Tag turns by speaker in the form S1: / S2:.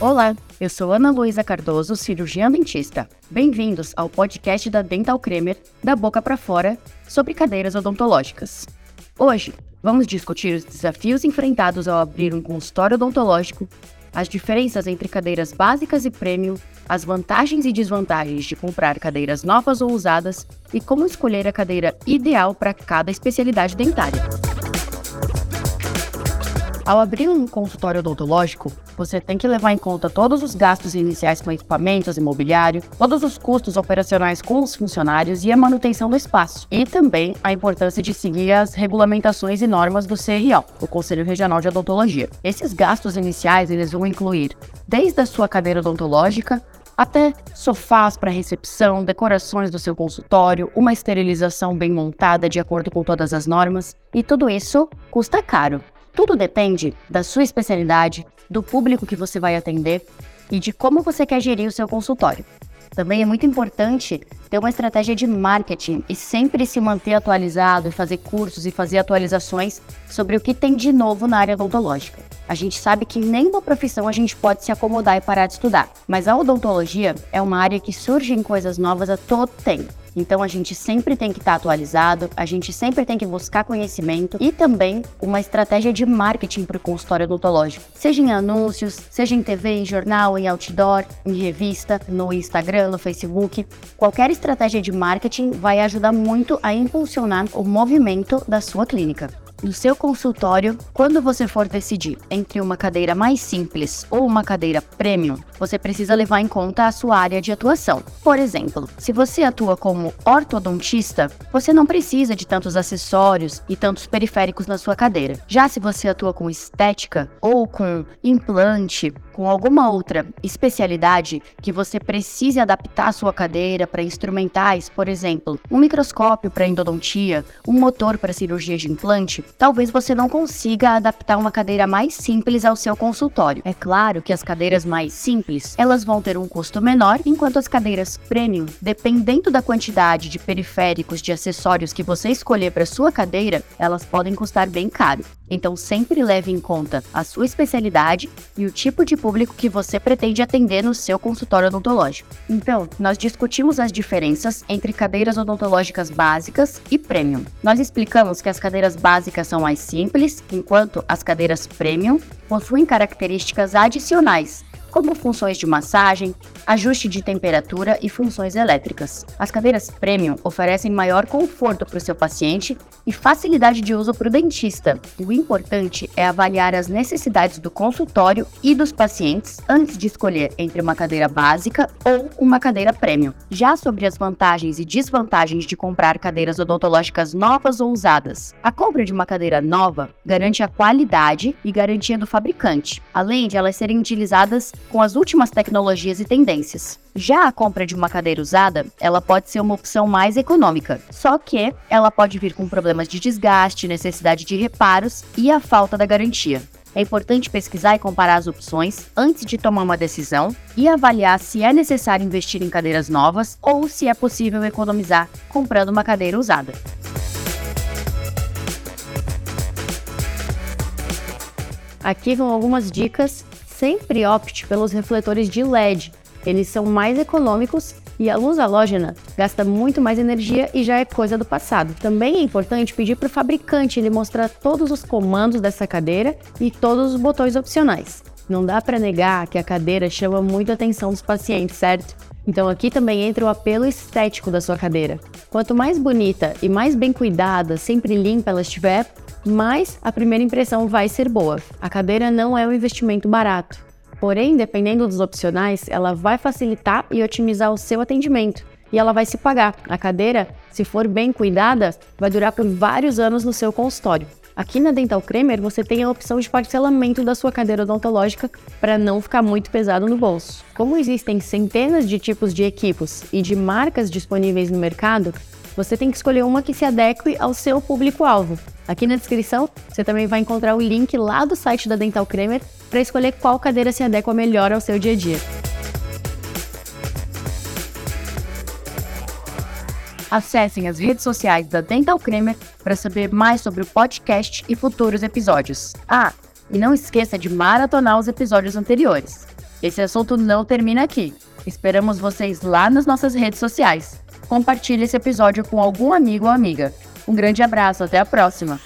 S1: Olá, eu sou Ana Luísa Cardoso, cirurgiã dentista. Bem-vindos ao podcast da Dental Cremer, da boca para fora, sobre cadeiras odontológicas. Hoje, vamos discutir os desafios enfrentados ao abrir um consultório odontológico, as diferenças entre cadeiras básicas e premium, as vantagens e desvantagens de comprar cadeiras novas ou usadas e como escolher a cadeira ideal para cada especialidade dentária. Ao abrir um consultório odontológico, você tem que levar em conta todos os gastos iniciais com equipamentos e mobiliário, todos os custos operacionais com os funcionários e a manutenção do espaço, e também a importância de seguir as regulamentações e normas do CRO, o Conselho Regional de Odontologia. Esses gastos iniciais eles vão incluir desde a sua cadeira odontológica até sofás para recepção, decorações do seu consultório, uma esterilização bem montada de acordo com todas as normas, e tudo isso custa caro. Tudo depende da sua especialidade, do público que você vai atender e de como você quer gerir o seu consultório. Também é muito importante ter uma estratégia de marketing e sempre se manter atualizado e fazer cursos e fazer atualizações sobre o que tem de novo na área odontológica. A gente sabe que nenhuma profissão a gente pode se acomodar e parar de estudar, mas a odontologia é uma área que surgem coisas novas a todo tempo. Então a gente sempre tem que estar tá atualizado, a gente sempre tem que buscar conhecimento e também uma estratégia de marketing para o consultório odontológico. Seja em anúncios, seja em TV, em jornal, em outdoor, em revista, no Instagram, no Facebook. Qualquer estratégia de marketing vai ajudar muito a impulsionar o movimento da sua clínica. No seu consultório, quando você for decidir entre uma cadeira mais simples ou uma cadeira premium, você precisa levar em conta a sua área de atuação. Por exemplo, se você atua como ortodontista, você não precisa de tantos acessórios e tantos periféricos na sua cadeira. Já se você atua com estética ou com implante, com alguma outra especialidade que você precise adaptar a sua cadeira para instrumentais, por exemplo, um microscópio para endodontia, um motor para cirurgia de implante, talvez você não consiga adaptar uma cadeira mais simples ao seu consultório. É claro que as cadeiras mais simples, elas vão ter um custo menor, enquanto as cadeiras premium, dependendo da quantidade de periféricos, de acessórios que você escolher para sua cadeira, elas podem custar bem caro. Então sempre leve em conta a sua especialidade e o tipo de que você pretende atender no seu consultório odontológico. Então, nós discutimos as diferenças entre cadeiras odontológicas básicas e premium. Nós explicamos que as cadeiras básicas são mais simples, enquanto as cadeiras premium possuem características adicionais como funções de massagem, ajuste de temperatura e funções elétricas. As cadeiras premium oferecem maior conforto para o seu paciente e facilidade de uso para o dentista. O importante é avaliar as necessidades do consultório e dos pacientes antes de escolher entre uma cadeira básica ou uma cadeira premium. Já sobre as vantagens e desvantagens de comprar cadeiras odontológicas novas ou usadas, a compra de uma cadeira nova garante a qualidade e garantia do fabricante, além de elas serem utilizadas com as últimas tecnologias e tendências. Já a compra de uma cadeira usada, ela pode ser uma opção mais econômica, só que ela pode vir com problemas de desgaste, necessidade de reparos e a falta da garantia. É importante pesquisar e comparar as opções antes de tomar uma decisão e avaliar se é necessário investir em cadeiras novas ou se é possível economizar comprando uma cadeira usada. Aqui vão algumas dicas sempre opte pelos refletores de LED. Eles são mais econômicos e a luz halógena gasta muito mais energia e já é coisa do passado. Também é importante pedir para o fabricante ele mostrar todos os comandos dessa cadeira e todos os botões opcionais. Não dá para negar que a cadeira chama muito a atenção dos pacientes, certo? Então aqui também entra o apelo estético da sua cadeira. Quanto mais bonita e mais bem cuidada, sempre limpa ela estiver, mais a primeira impressão vai ser boa. A cadeira não é um investimento barato, porém, dependendo dos opcionais, ela vai facilitar e otimizar o seu atendimento. E ela vai se pagar. A cadeira, se for bem cuidada, vai durar por vários anos no seu consultório. Aqui na Dental Cremer você tem a opção de parcelamento da sua cadeira odontológica para não ficar muito pesado no bolso. Como existem centenas de tipos de equipos e de marcas disponíveis no mercado, você tem que escolher uma que se adeque ao seu público-alvo. Aqui na descrição você também vai encontrar o link lá do site da Dental Cremer para escolher qual cadeira se adequa melhor ao seu dia a dia. Acessem as redes sociais da Dental Cremer para saber mais sobre o podcast e futuros episódios. Ah, e não esqueça de maratonar os episódios anteriores. esse assunto não termina aqui. Esperamos vocês lá nas nossas redes sociais. Compartilhe esse episódio com algum amigo ou amiga. Um grande abraço, até a próxima!